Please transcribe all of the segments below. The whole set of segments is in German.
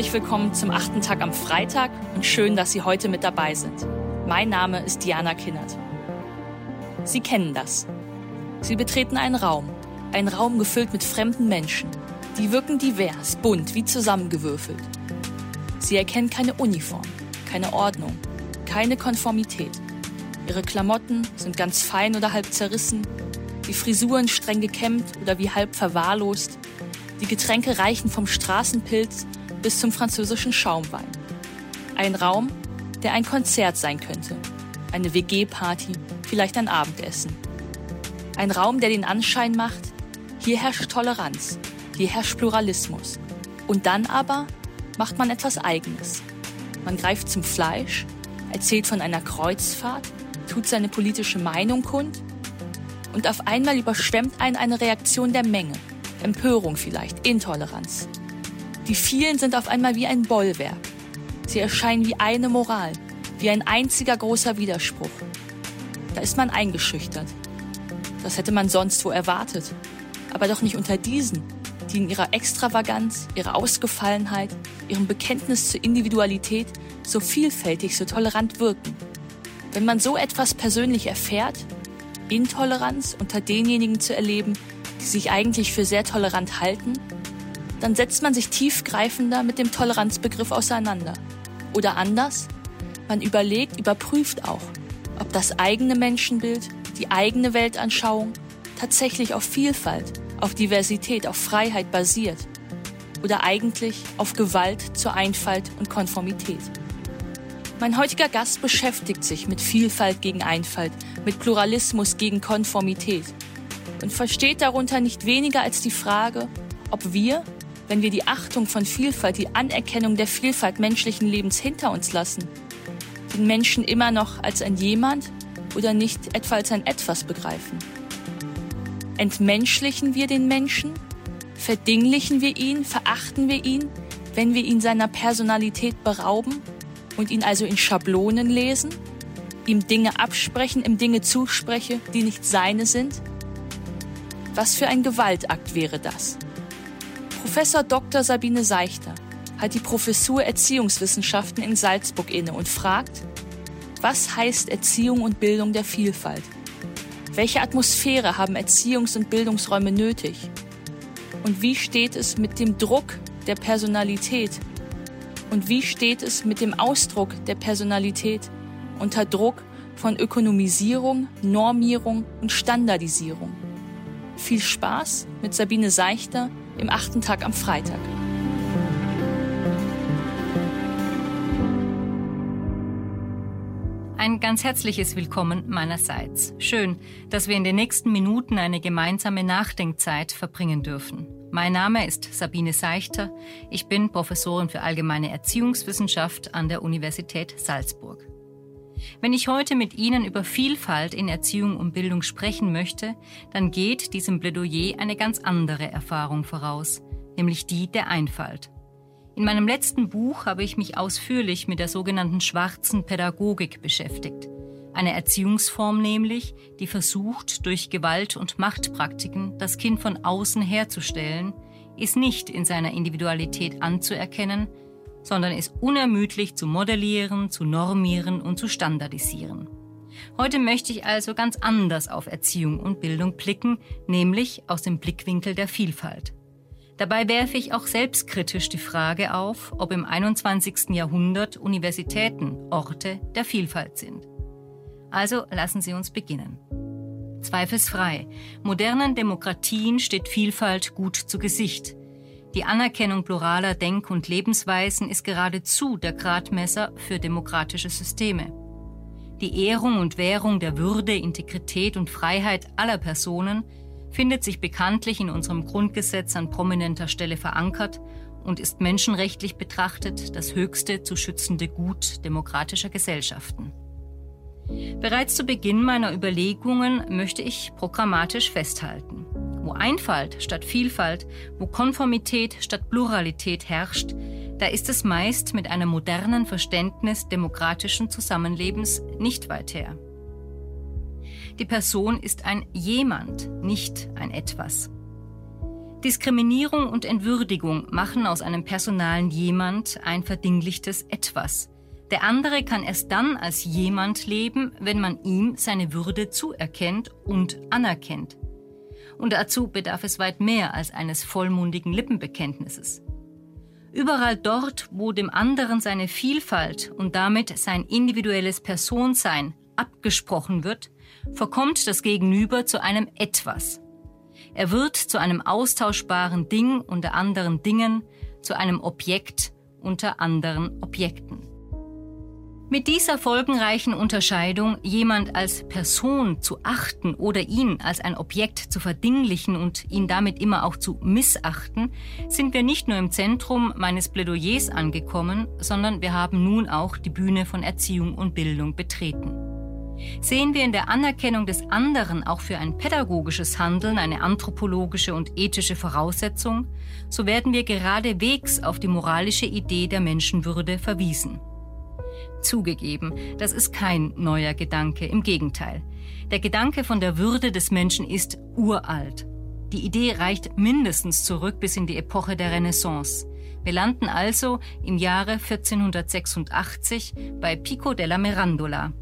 Herzlich willkommen zum achten Tag am Freitag und schön, dass Sie heute mit dabei sind. Mein Name ist Diana Kinnert. Sie kennen das. Sie betreten einen Raum, einen Raum gefüllt mit fremden Menschen. Die wirken divers, bunt, wie zusammengewürfelt. Sie erkennen keine Uniform, keine Ordnung, keine Konformität. Ihre Klamotten sind ganz fein oder halb zerrissen, die Frisuren streng gekämmt oder wie halb verwahrlost. Die Getränke reichen vom Straßenpilz bis zum französischen Schaumwein. Ein Raum, der ein Konzert sein könnte, eine WG-Party, vielleicht ein Abendessen. Ein Raum, der den Anschein macht, hier herrscht Toleranz, hier herrscht Pluralismus. Und dann aber macht man etwas Eigenes. Man greift zum Fleisch, erzählt von einer Kreuzfahrt, tut seine politische Meinung kund und auf einmal überschwemmt einen eine Reaktion der Menge. Empörung vielleicht, Intoleranz. Die vielen sind auf einmal wie ein Bollwerk. Sie erscheinen wie eine Moral, wie ein einziger großer Widerspruch. Da ist man eingeschüchtert. Das hätte man sonst wo erwartet. Aber doch nicht unter diesen, die in ihrer Extravaganz, ihrer Ausgefallenheit, ihrem Bekenntnis zur Individualität so vielfältig, so tolerant wirken. Wenn man so etwas persönlich erfährt, Intoleranz unter denjenigen zu erleben, die sich eigentlich für sehr tolerant halten, dann setzt man sich tiefgreifender mit dem Toleranzbegriff auseinander. Oder anders, man überlegt, überprüft auch, ob das eigene Menschenbild, die eigene Weltanschauung tatsächlich auf Vielfalt, auf Diversität, auf Freiheit basiert oder eigentlich auf Gewalt zur Einfalt und Konformität. Mein heutiger Gast beschäftigt sich mit Vielfalt gegen Einfalt, mit Pluralismus gegen Konformität und versteht darunter nicht weniger als die Frage, ob wir, wenn wir die Achtung von Vielfalt, die Anerkennung der Vielfalt menschlichen Lebens hinter uns lassen, den Menschen immer noch als ein jemand oder nicht etwa als ein etwas begreifen. Entmenschlichen wir den Menschen? Verdinglichen wir ihn? Verachten wir ihn, wenn wir ihn seiner Personalität berauben und ihn also in Schablonen lesen? Ihm Dinge absprechen, ihm Dinge zuspreche, die nicht seine sind? Was für ein Gewaltakt wäre das? Professor Dr. Sabine Seichter hat die Professur Erziehungswissenschaften in Salzburg inne und fragt, was heißt Erziehung und Bildung der Vielfalt? Welche Atmosphäre haben Erziehungs- und Bildungsräume nötig? Und wie steht es mit dem Druck der Personalität? Und wie steht es mit dem Ausdruck der Personalität unter Druck von Ökonomisierung, Normierung und Standardisierung? Viel Spaß mit Sabine Seichter im achten Tag am Freitag. Ein ganz herzliches Willkommen meinerseits. Schön, dass wir in den nächsten Minuten eine gemeinsame Nachdenkzeit verbringen dürfen. Mein Name ist Sabine Seichter. Ich bin Professorin für allgemeine Erziehungswissenschaft an der Universität Salzburg. Wenn ich heute mit Ihnen über Vielfalt in Erziehung und Bildung sprechen möchte, dann geht diesem Plädoyer eine ganz andere Erfahrung voraus, nämlich die der Einfalt. In meinem letzten Buch habe ich mich ausführlich mit der sogenannten schwarzen Pädagogik beschäftigt. Eine Erziehungsform nämlich, die versucht, durch Gewalt- und Machtpraktiken das Kind von außen herzustellen, ist nicht in seiner Individualität anzuerkennen, sondern ist unermüdlich zu modellieren, zu normieren und zu standardisieren. Heute möchte ich also ganz anders auf Erziehung und Bildung blicken, nämlich aus dem Blickwinkel der Vielfalt. Dabei werfe ich auch selbstkritisch die Frage auf, ob im 21. Jahrhundert Universitäten Orte der Vielfalt sind. Also lassen Sie uns beginnen. Zweifelsfrei. Modernen Demokratien steht Vielfalt gut zu Gesicht. Die Anerkennung pluraler Denk- und Lebensweisen ist geradezu der Gradmesser für demokratische Systeme. Die Ehrung und Währung der Würde, Integrität und Freiheit aller Personen findet sich bekanntlich in unserem Grundgesetz an prominenter Stelle verankert und ist menschenrechtlich betrachtet das höchste zu schützende Gut demokratischer Gesellschaften. Bereits zu Beginn meiner Überlegungen möchte ich programmatisch festhalten. Wo Einfalt statt Vielfalt, wo Konformität statt Pluralität herrscht, da ist es meist mit einem modernen Verständnis demokratischen Zusammenlebens nicht weit her. Die Person ist ein jemand, nicht ein etwas. Diskriminierung und Entwürdigung machen aus einem personalen Jemand ein verdinglichtes Etwas. Der andere kann erst dann als jemand leben, wenn man ihm seine Würde zuerkennt und anerkennt. Und dazu bedarf es weit mehr als eines vollmundigen Lippenbekenntnisses. Überall dort, wo dem anderen seine Vielfalt und damit sein individuelles Personsein abgesprochen wird, verkommt das Gegenüber zu einem Etwas. Er wird zu einem austauschbaren Ding unter anderen Dingen, zu einem Objekt unter anderen Objekten. Mit dieser folgenreichen Unterscheidung, jemand als Person zu achten oder ihn als ein Objekt zu verdinglichen und ihn damit immer auch zu missachten, sind wir nicht nur im Zentrum meines Plädoyers angekommen, sondern wir haben nun auch die Bühne von Erziehung und Bildung betreten. Sehen wir in der Anerkennung des anderen auch für ein pädagogisches Handeln eine anthropologische und ethische Voraussetzung, so werden wir geradewegs auf die moralische Idee der Menschenwürde verwiesen. Zugegeben, das ist kein neuer Gedanke, im Gegenteil. Der Gedanke von der Würde des Menschen ist uralt. Die Idee reicht mindestens zurück bis in die Epoche der Renaissance. Wir landen also im Jahre 1486 bei Pico della Mirandola.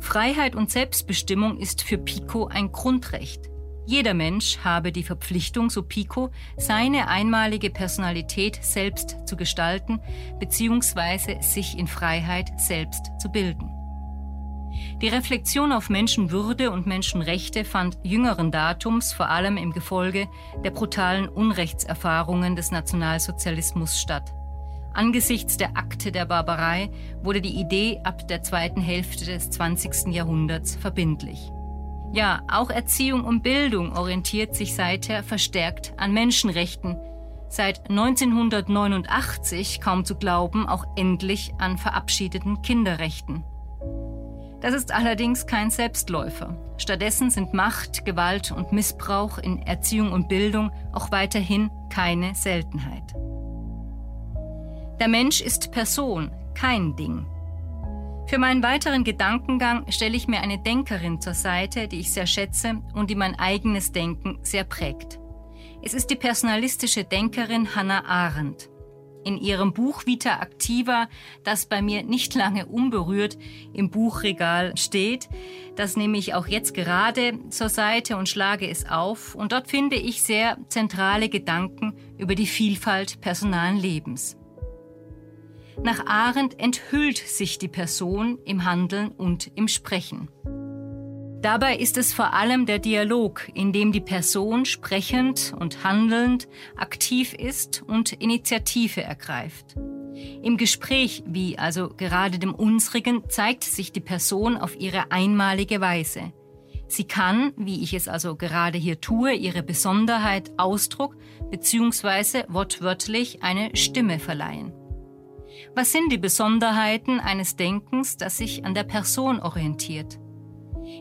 Freiheit und Selbstbestimmung ist für Pico ein Grundrecht. Jeder Mensch habe die Verpflichtung, so Pico, seine einmalige Personalität selbst zu gestalten bzw. sich in Freiheit selbst zu bilden. Die Reflexion auf Menschenwürde und Menschenrechte fand jüngeren Datums vor allem im Gefolge der brutalen Unrechtserfahrungen des Nationalsozialismus statt. Angesichts der Akte der Barbarei wurde die Idee ab der zweiten Hälfte des 20. Jahrhunderts verbindlich. Ja, auch Erziehung und Bildung orientiert sich seither verstärkt an Menschenrechten. Seit 1989, kaum zu glauben, auch endlich an verabschiedeten Kinderrechten. Das ist allerdings kein Selbstläufer. Stattdessen sind Macht, Gewalt und Missbrauch in Erziehung und Bildung auch weiterhin keine Seltenheit. Der Mensch ist Person, kein Ding. Für meinen weiteren Gedankengang stelle ich mir eine Denkerin zur Seite, die ich sehr schätze und die mein eigenes Denken sehr prägt. Es ist die personalistische Denkerin Hannah Arendt. In ihrem Buch Vita Activa, das bei mir nicht lange unberührt im Buchregal steht, das nehme ich auch jetzt gerade zur Seite und schlage es auf und dort finde ich sehr zentrale Gedanken über die Vielfalt personalen Lebens. Nach Arendt enthüllt sich die Person im Handeln und im Sprechen. Dabei ist es vor allem der Dialog, in dem die Person sprechend und handelnd aktiv ist und Initiative ergreift. Im Gespräch, wie also gerade dem unsrigen, zeigt sich die Person auf ihre einmalige Weise. Sie kann, wie ich es also gerade hier tue, ihre Besonderheit Ausdruck bzw. wortwörtlich eine Stimme verleihen. Was sind die Besonderheiten eines Denkens, das sich an der Person orientiert?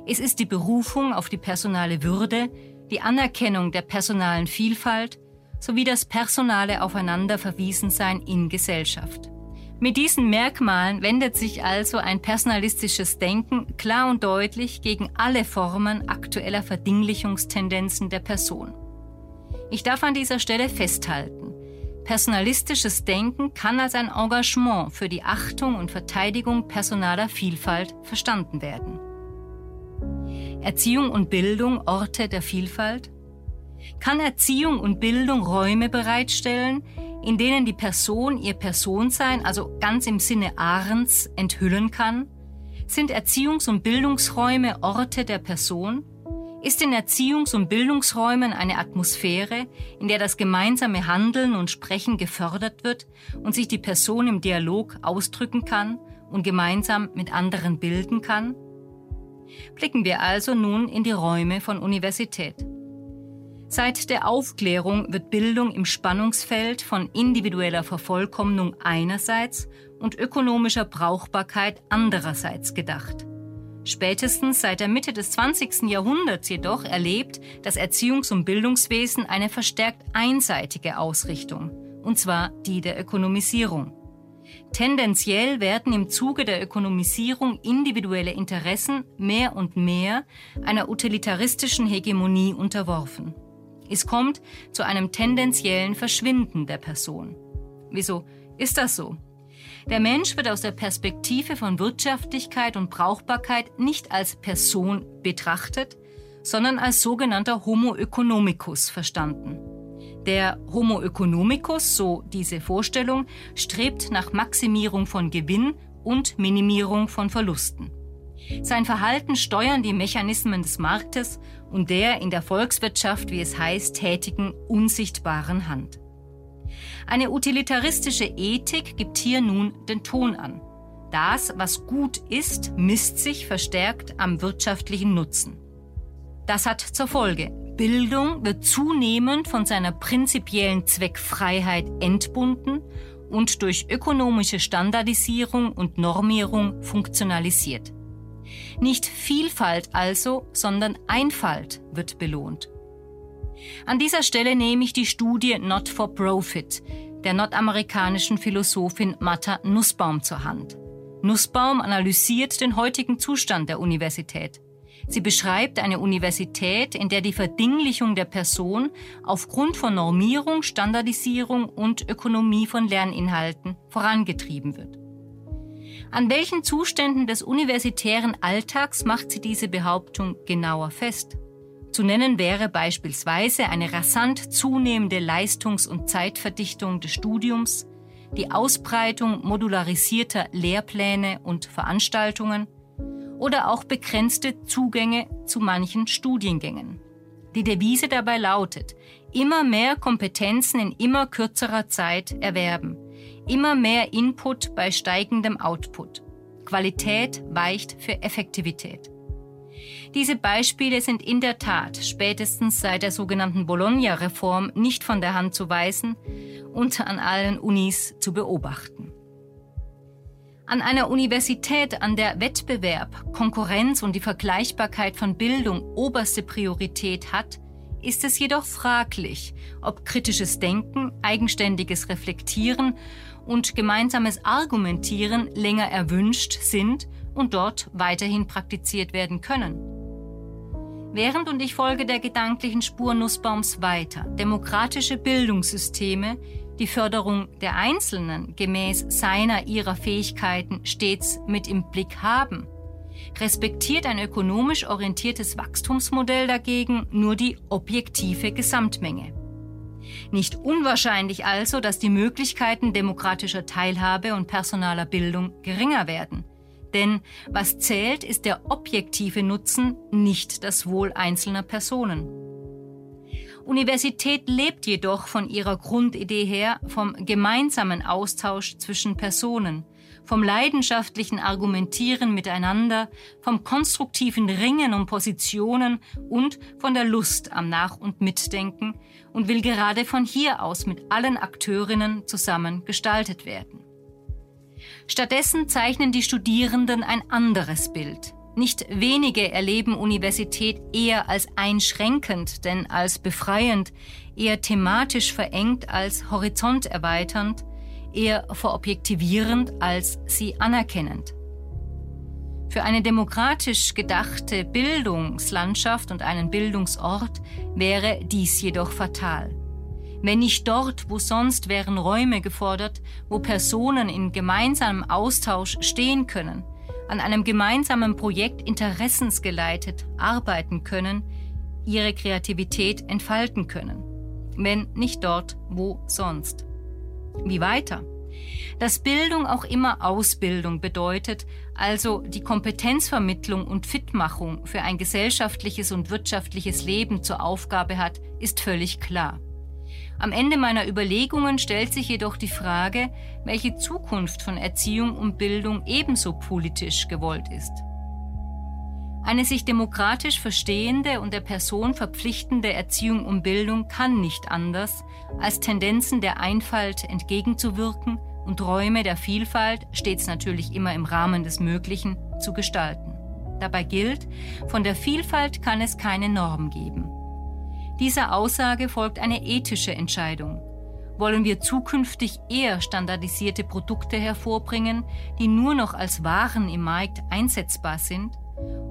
Es ist die Berufung auf die personale Würde, die Anerkennung der personalen Vielfalt sowie das personale Aufeinanderverwiesensein in Gesellschaft. Mit diesen Merkmalen wendet sich also ein personalistisches Denken klar und deutlich gegen alle Formen aktueller Verdinglichungstendenzen der Person. Ich darf an dieser Stelle festhalten, Personalistisches Denken kann als ein Engagement für die Achtung und Verteidigung personaler Vielfalt verstanden werden. Erziehung und Bildung Orte der Vielfalt? Kann Erziehung und Bildung Räume bereitstellen, in denen die Person ihr Personsein, also ganz im Sinne Ahrens, enthüllen kann? Sind Erziehungs- und Bildungsräume Orte der Person? Ist in Erziehungs- und Bildungsräumen eine Atmosphäre, in der das gemeinsame Handeln und Sprechen gefördert wird und sich die Person im Dialog ausdrücken kann und gemeinsam mit anderen bilden kann? Blicken wir also nun in die Räume von Universität. Seit der Aufklärung wird Bildung im Spannungsfeld von individueller Vervollkommnung einerseits und ökonomischer Brauchbarkeit andererseits gedacht. Spätestens seit der Mitte des 20. Jahrhunderts jedoch erlebt das Erziehungs- und Bildungswesen eine verstärkt einseitige Ausrichtung, und zwar die der Ökonomisierung. Tendenziell werden im Zuge der Ökonomisierung individuelle Interessen mehr und mehr einer utilitaristischen Hegemonie unterworfen. Es kommt zu einem tendenziellen Verschwinden der Person. Wieso ist das so? Der Mensch wird aus der Perspektive von Wirtschaftlichkeit und Brauchbarkeit nicht als Person betrachtet, sondern als sogenannter Homo economicus verstanden. Der Homo economicus, so diese Vorstellung, strebt nach Maximierung von Gewinn und Minimierung von Verlusten. Sein Verhalten steuern die Mechanismen des Marktes und der in der Volkswirtschaft, wie es heißt, tätigen unsichtbaren Hand. Eine utilitaristische Ethik gibt hier nun den Ton an. Das, was gut ist, misst sich verstärkt am wirtschaftlichen Nutzen. Das hat zur Folge, Bildung wird zunehmend von seiner prinzipiellen Zweckfreiheit entbunden und durch ökonomische Standardisierung und Normierung funktionalisiert. Nicht Vielfalt also, sondern Einfalt wird belohnt. An dieser Stelle nehme ich die Studie Not for Profit der nordamerikanischen Philosophin Martha Nussbaum zur Hand. Nussbaum analysiert den heutigen Zustand der Universität. Sie beschreibt eine Universität, in der die Verdinglichung der Person aufgrund von Normierung, Standardisierung und Ökonomie von Lerninhalten vorangetrieben wird. An welchen Zuständen des universitären Alltags macht sie diese Behauptung genauer fest? Zu nennen wäre beispielsweise eine rasant zunehmende Leistungs- und Zeitverdichtung des Studiums, die Ausbreitung modularisierter Lehrpläne und Veranstaltungen oder auch begrenzte Zugänge zu manchen Studiengängen. Die Devise dabei lautet, immer mehr Kompetenzen in immer kürzerer Zeit erwerben, immer mehr Input bei steigendem Output. Qualität weicht für Effektivität. Diese Beispiele sind in der Tat spätestens seit der sogenannten Bologna-Reform nicht von der Hand zu weisen und an allen Unis zu beobachten. An einer Universität, an der Wettbewerb, Konkurrenz und die Vergleichbarkeit von Bildung oberste Priorität hat, ist es jedoch fraglich, ob kritisches Denken, eigenständiges Reflektieren und gemeinsames Argumentieren länger erwünscht sind und dort weiterhin praktiziert werden können. Während und ich folge der gedanklichen Spur Nussbaums weiter. Demokratische Bildungssysteme, die Förderung der Einzelnen gemäß seiner ihrer Fähigkeiten stets mit im Blick haben. Respektiert ein ökonomisch orientiertes Wachstumsmodell dagegen nur die objektive Gesamtmenge. Nicht unwahrscheinlich also, dass die Möglichkeiten demokratischer Teilhabe und personaler Bildung geringer werden. Denn was zählt, ist der objektive Nutzen, nicht das Wohl einzelner Personen. Universität lebt jedoch von ihrer Grundidee her vom gemeinsamen Austausch zwischen Personen, vom leidenschaftlichen Argumentieren miteinander, vom konstruktiven Ringen um Positionen und von der Lust am Nach- und Mitdenken und will gerade von hier aus mit allen Akteurinnen zusammen gestaltet werden. Stattdessen zeichnen die Studierenden ein anderes Bild. Nicht wenige erleben Universität eher als einschränkend, denn als befreiend, eher thematisch verengt als horizonterweiternd, eher verobjektivierend als sie anerkennend. Für eine demokratisch gedachte Bildungslandschaft und einen Bildungsort wäre dies jedoch fatal. Wenn nicht dort, wo sonst wären Räume gefordert, wo Personen in gemeinsamem Austausch stehen können, an einem gemeinsamen Projekt interessensgeleitet arbeiten können, ihre Kreativität entfalten können. Wenn nicht dort, wo sonst. Wie weiter? Dass Bildung auch immer Ausbildung bedeutet, also die Kompetenzvermittlung und Fitmachung für ein gesellschaftliches und wirtschaftliches Leben zur Aufgabe hat, ist völlig klar. Am Ende meiner Überlegungen stellt sich jedoch die Frage, welche Zukunft von Erziehung und Bildung ebenso politisch gewollt ist. Eine sich demokratisch verstehende und der Person verpflichtende Erziehung und Bildung kann nicht anders, als Tendenzen der Einfalt entgegenzuwirken und Räume der Vielfalt, stets natürlich immer im Rahmen des Möglichen, zu gestalten. Dabei gilt, von der Vielfalt kann es keine Norm geben. Dieser Aussage folgt eine ethische Entscheidung. Wollen wir zukünftig eher standardisierte Produkte hervorbringen, die nur noch als Waren im Markt einsetzbar sind?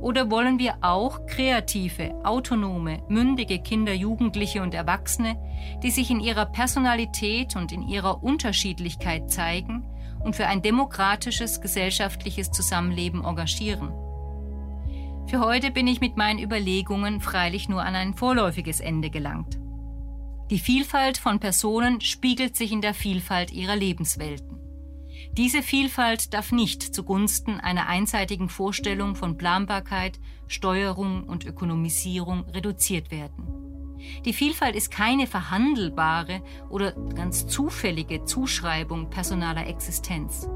Oder wollen wir auch kreative, autonome, mündige Kinder, Jugendliche und Erwachsene, die sich in ihrer Personalität und in ihrer Unterschiedlichkeit zeigen und für ein demokratisches gesellschaftliches Zusammenleben engagieren? Für heute bin ich mit meinen Überlegungen freilich nur an ein vorläufiges Ende gelangt. Die Vielfalt von Personen spiegelt sich in der Vielfalt ihrer Lebenswelten. Diese Vielfalt darf nicht zugunsten einer einseitigen Vorstellung von Planbarkeit, Steuerung und Ökonomisierung reduziert werden. Die Vielfalt ist keine verhandelbare oder ganz zufällige Zuschreibung personaler Existenz.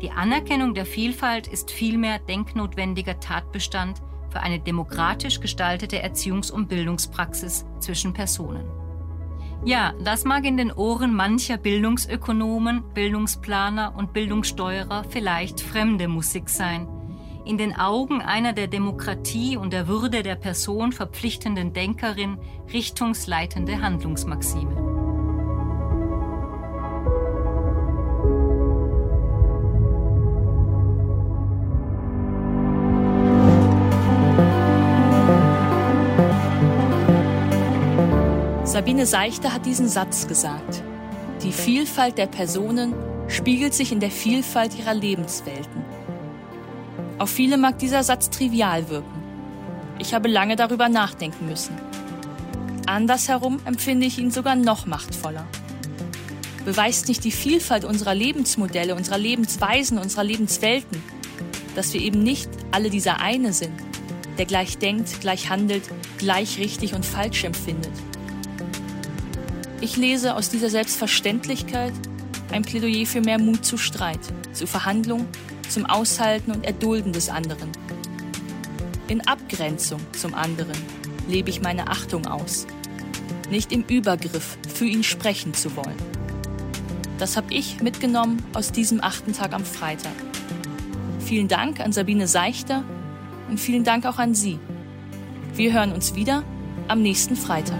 Die Anerkennung der Vielfalt ist vielmehr denknotwendiger Tatbestand für eine demokratisch gestaltete Erziehungs- und Bildungspraxis zwischen Personen. Ja, das mag in den Ohren mancher Bildungsökonomen, Bildungsplaner und Bildungssteuerer vielleicht fremde Musik sein. In den Augen einer der Demokratie und der Würde der Person verpflichtenden Denkerin richtungsleitende Handlungsmaxime. Sabine Seichter hat diesen Satz gesagt. Die Vielfalt der Personen spiegelt sich in der Vielfalt ihrer Lebenswelten. Auf viele mag dieser Satz trivial wirken. Ich habe lange darüber nachdenken müssen. Andersherum empfinde ich ihn sogar noch machtvoller. Beweist nicht die Vielfalt unserer Lebensmodelle, unserer Lebensweisen, unserer Lebenswelten, dass wir eben nicht alle dieser eine sind, der gleich denkt, gleich handelt, gleich richtig und falsch empfindet? Ich lese aus dieser Selbstverständlichkeit ein Plädoyer für mehr Mut zu Streit, zu Verhandlung, zum Aushalten und Erdulden des anderen. In Abgrenzung zum anderen lebe ich meine Achtung aus, nicht im Übergriff für ihn sprechen zu wollen. Das habe ich mitgenommen aus diesem achten Tag am Freitag. Vielen Dank an Sabine Seichter und vielen Dank auch an Sie. Wir hören uns wieder am nächsten Freitag.